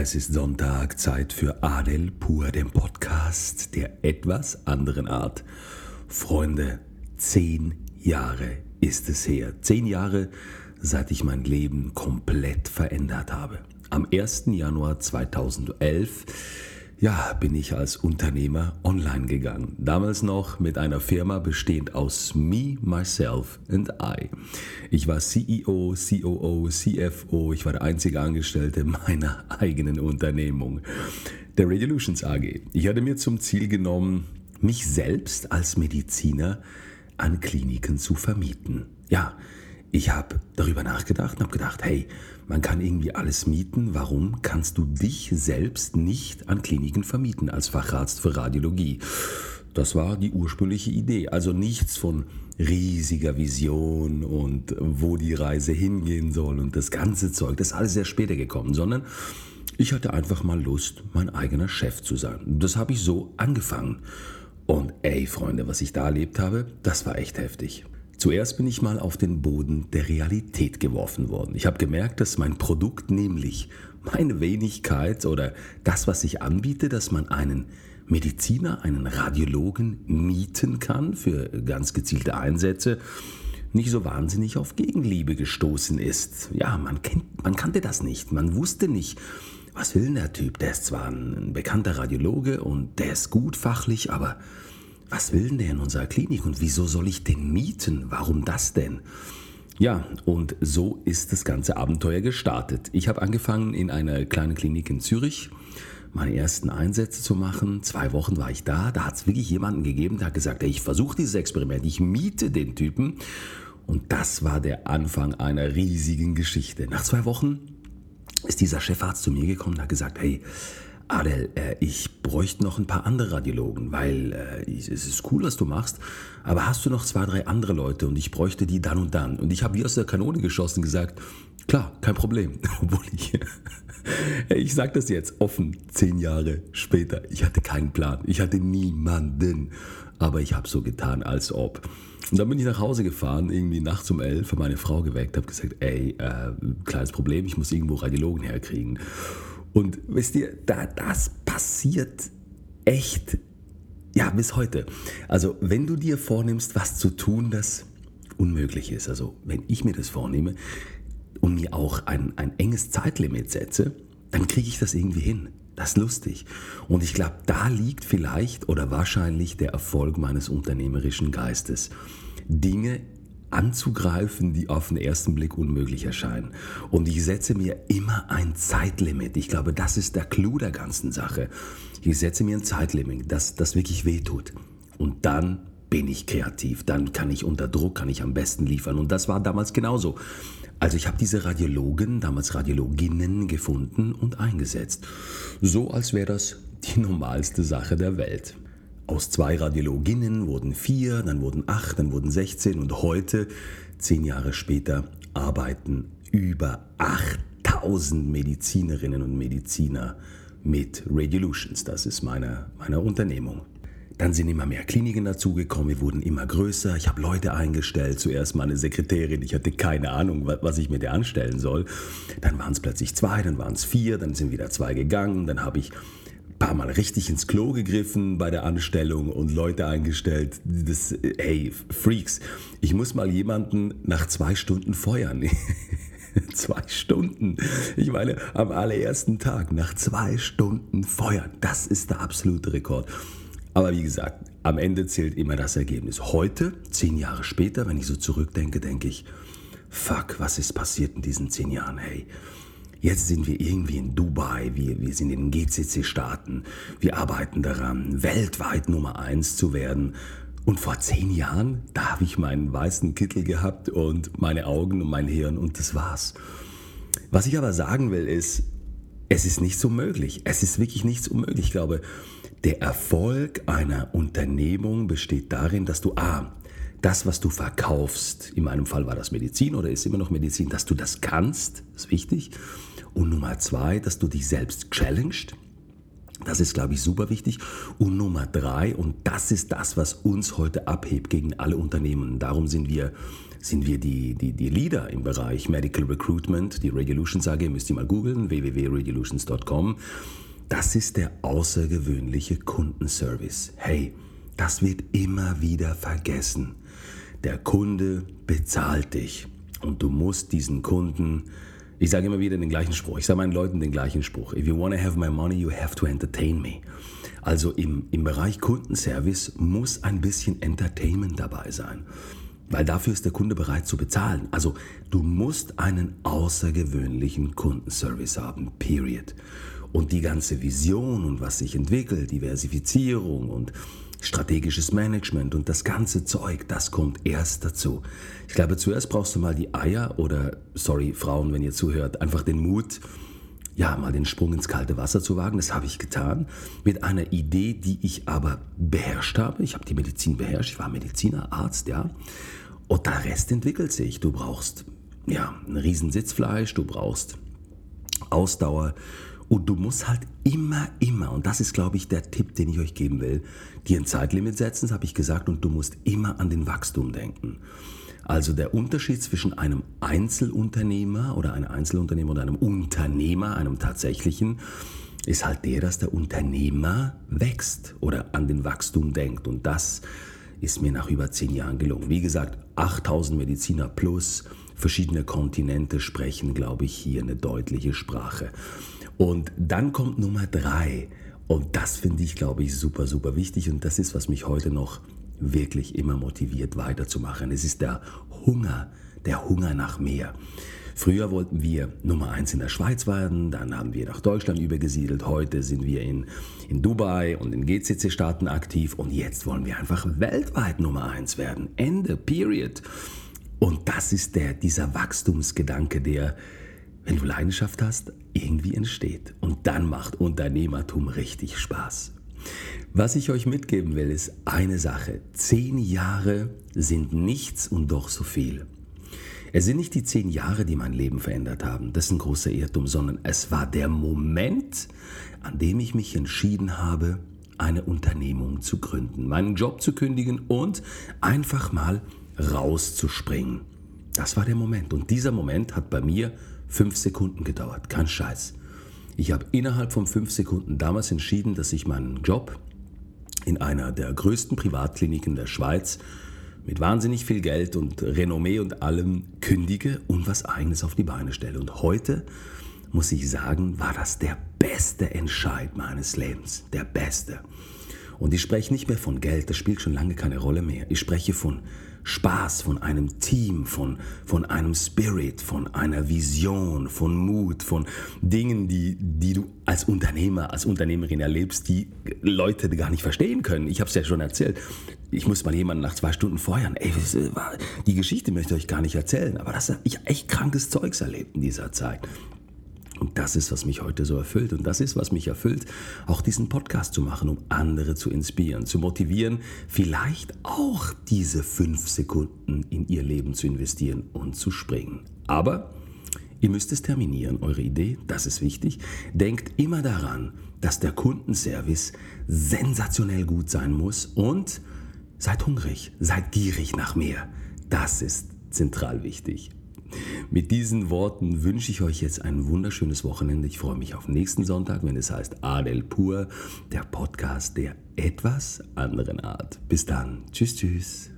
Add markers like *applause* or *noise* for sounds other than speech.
Es ist Sonntag, Zeit für Adel Pur, den Podcast der etwas anderen Art. Freunde, zehn Jahre ist es her. Zehn Jahre, seit ich mein Leben komplett verändert habe. Am 1. Januar 2011 ja, bin ich als Unternehmer online gegangen. Damals noch mit einer Firma bestehend aus me, myself and I. Ich war CEO, COO, CFO, ich war der einzige Angestellte meiner *laughs* eigenen Unternehmung, der Radiolutions AG. Ich hatte mir zum Ziel genommen, mich selbst als Mediziner an Kliniken zu vermieten. Ja, ich habe darüber nachgedacht und habe gedacht, hey, man kann irgendwie alles mieten. Warum kannst du dich selbst nicht an Kliniken vermieten als Facharzt für Radiologie? Das war die ursprüngliche Idee. Also nichts von riesiger Vision und wo die Reise hingehen soll und das ganze Zeug. Das ist alles sehr später gekommen, sondern ich hatte einfach mal Lust, mein eigener Chef zu sein. Das habe ich so angefangen. Und ey, Freunde, was ich da erlebt habe, das war echt heftig. Zuerst bin ich mal auf den Boden der Realität geworfen worden. Ich habe gemerkt, dass mein Produkt, nämlich meine Wenigkeit oder das, was ich anbiete, dass man einen Mediziner, einen Radiologen mieten kann für ganz gezielte Einsätze, nicht so wahnsinnig auf Gegenliebe gestoßen ist. Ja, man, kennt, man kannte das nicht. Man wusste nicht, was will denn der Typ? Der ist zwar ein bekannter Radiologe und der ist gut fachlich, aber was will denn der in unserer Klinik und wieso soll ich den mieten? Warum das denn? Ja, und so ist das ganze Abenteuer gestartet. Ich habe angefangen in einer kleinen Klinik in Zürich meine ersten Einsätze zu machen. Zwei Wochen war ich da. Da hat es wirklich jemanden gegeben, der hat gesagt, ich versuche dieses Experiment, ich miete den Typen. Und das war der Anfang einer riesigen Geschichte. Nach zwei Wochen ist dieser Chefarzt zu mir gekommen und hat gesagt, hey, Adel, äh, ich bräuchte noch ein paar andere Radiologen, weil äh, es ist cool, was du machst, aber hast du noch zwei, drei andere Leute und ich bräuchte die dann und dann. Und ich habe wie aus der Kanone geschossen gesagt, klar, kein Problem. *laughs* Obwohl ich, *laughs* ich sage das jetzt offen, zehn Jahre später, ich hatte keinen Plan, ich hatte niemanden, aber ich habe so getan, als ob. Und dann bin ich nach Hause gefahren, irgendwie nachts um elf, habe meine Frau geweckt, habe gesagt, ey, äh, kleines Problem, ich muss irgendwo Radiologen herkriegen. Und wisst ihr, da, das passiert echt, ja, bis heute. Also, wenn du dir vornimmst, was zu tun, das unmöglich ist, also wenn ich mir das vornehme und mir auch ein, ein enges Zeitlimit setze, dann kriege ich das irgendwie hin. Das ist lustig. Und ich glaube, da liegt vielleicht oder wahrscheinlich der Erfolg meines unternehmerischen Geistes. Dinge anzugreifen, die auf den ersten Blick unmöglich erscheinen. Und ich setze mir immer ein Zeitlimit. Ich glaube, das ist der Clou der ganzen Sache. Ich setze mir ein Zeitlimit, das, das wirklich wehtut. Und dann bin ich kreativ. Dann kann ich unter Druck, kann ich am besten liefern. Und das war damals genauso. Also ich habe diese Radiologen, damals Radiologinnen gefunden und eingesetzt. So als wäre das die *laughs* normalste Sache der Welt. Aus zwei Radiologinnen wurden vier, dann wurden acht, dann wurden 16 und heute, zehn Jahre später, arbeiten über 8000 Medizinerinnen und Mediziner mit Radiolutions. Das ist meine, meine Unternehmung. Dann sind immer mehr Kliniken dazugekommen, wir wurden immer größer. Ich habe Leute eingestellt, zuerst meine Sekretärin, ich hatte keine Ahnung, was ich mit der anstellen soll. Dann waren es plötzlich zwei, dann waren es vier, dann sind wieder zwei gegangen, dann habe ich paar Mal richtig ins Klo gegriffen bei der Anstellung und Leute eingestellt. Das, hey, Freaks, ich muss mal jemanden nach zwei Stunden feuern. *laughs* zwei Stunden. Ich meine, am allerersten Tag nach zwei Stunden feuern. Das ist der absolute Rekord. Aber wie gesagt, am Ende zählt immer das Ergebnis. Heute, zehn Jahre später, wenn ich so zurückdenke, denke ich, fuck, was ist passiert in diesen zehn Jahren? Hey, Jetzt sind wir irgendwie in Dubai, wir, wir sind in den GCC-Staaten, wir arbeiten daran, weltweit Nummer eins zu werden. Und vor zehn Jahren, da habe ich meinen weißen Kittel gehabt und meine Augen und mein Hirn und das war's. Was ich aber sagen will ist, es ist nicht so möglich. Es ist wirklich nichts unmöglich. Ich glaube, der Erfolg einer Unternehmung besteht darin, dass du A, das, was du verkaufst, in meinem Fall war das Medizin oder ist immer noch Medizin, dass du das kannst, ist wichtig. Und Nummer zwei, dass du dich selbst challenged. Das ist, glaube ich, super wichtig. Und Nummer drei, und das ist das, was uns heute abhebt gegen alle Unternehmen. Darum sind wir, sind wir die, die, die Leader im Bereich Medical Recruitment. Die Regulutions AG müsst ihr mal googeln, www.regulations.com. Das ist der außergewöhnliche Kundenservice. Hey, das wird immer wieder vergessen. Der Kunde bezahlt dich und du musst diesen Kunden ich sage immer wieder den gleichen Spruch. Ich sage meinen Leuten den gleichen Spruch. If you want to have my money, you have to entertain me. Also im, im Bereich Kundenservice muss ein bisschen Entertainment dabei sein. Weil dafür ist der Kunde bereit zu bezahlen. Also du musst einen außergewöhnlichen Kundenservice haben. Period. Und die ganze Vision und was sich entwickelt, Diversifizierung und strategisches Management und das ganze Zeug, das kommt erst dazu. Ich glaube, zuerst brauchst du mal die Eier oder, sorry Frauen, wenn ihr zuhört, einfach den Mut, ja, mal den Sprung ins kalte Wasser zu wagen. Das habe ich getan mit einer Idee, die ich aber beherrscht habe. Ich habe die Medizin beherrscht, ich war Mediziner, Arzt, ja. Und der Rest entwickelt sich. Du brauchst, ja, ein riesen Sitzfleisch, du brauchst Ausdauer, und du musst halt immer, immer, und das ist, glaube ich, der Tipp, den ich euch geben will, dir ein Zeitlimit setzen, das habe ich gesagt, und du musst immer an den Wachstum denken. Also der Unterschied zwischen einem Einzelunternehmer oder einem Einzelunternehmer oder einem Unternehmer, einem tatsächlichen, ist halt der, dass der Unternehmer wächst oder an den Wachstum denkt. Und das ist mir nach über zehn Jahren gelungen. Wie gesagt, 8000 Mediziner plus verschiedene Kontinente sprechen, glaube ich, hier eine deutliche Sprache. Und dann kommt Nummer drei. Und das finde ich, glaube ich, super, super wichtig. Und das ist, was mich heute noch wirklich immer motiviert, weiterzumachen. Es ist der Hunger, der Hunger nach mehr. Früher wollten wir Nummer eins in der Schweiz werden, dann haben wir nach Deutschland übergesiedelt, heute sind wir in, in Dubai und in GCC-Staaten aktiv und jetzt wollen wir einfach weltweit Nummer eins werden. Ende, period. Und das ist der, dieser Wachstumsgedanke, der, wenn du Leidenschaft hast, irgendwie entsteht. Und dann macht Unternehmertum richtig Spaß. Was ich euch mitgeben will, ist eine Sache. Zehn Jahre sind nichts und doch so viel. Es sind nicht die zehn Jahre, die mein Leben verändert haben. Das ist ein großer Irrtum, sondern es war der Moment, an dem ich mich entschieden habe, eine Unternehmung zu gründen, meinen Job zu kündigen und einfach mal rauszuspringen. Das war der Moment. Und dieser Moment hat bei mir Fünf Sekunden gedauert, kein Scheiß. Ich habe innerhalb von fünf Sekunden damals entschieden, dass ich meinen Job in einer der größten Privatkliniken der Schweiz mit wahnsinnig viel Geld und Renommee und allem kündige und was eigenes auf die Beine stelle. Und heute muss ich sagen, war das der beste Entscheid meines Lebens. Der beste. Und ich spreche nicht mehr von Geld, das spielt schon lange keine Rolle mehr. Ich spreche von Spaß, von einem Team, von, von einem Spirit, von einer Vision, von Mut, von Dingen, die, die du als Unternehmer, als Unternehmerin erlebst, die Leute gar nicht verstehen können. Ich habe es ja schon erzählt. Ich muss mal jemanden nach zwei Stunden feuern. Ey, die Geschichte möchte ich euch gar nicht erzählen, aber das habe ich echt krankes Zeugs erlebt in dieser Zeit. Und das ist, was mich heute so erfüllt. Und das ist, was mich erfüllt, auch diesen Podcast zu machen, um andere zu inspirieren, zu motivieren, vielleicht auch diese fünf Sekunden in ihr Leben zu investieren und zu springen. Aber ihr müsst es terminieren, eure Idee, das ist wichtig. Denkt immer daran, dass der Kundenservice sensationell gut sein muss und seid hungrig, seid gierig nach mehr. Das ist zentral wichtig. Mit diesen Worten wünsche ich euch jetzt ein wunderschönes Wochenende. Ich freue mich auf nächsten Sonntag, wenn es heißt Adel Pur, der Podcast der etwas anderen Art. Bis dann. Tschüss, tschüss.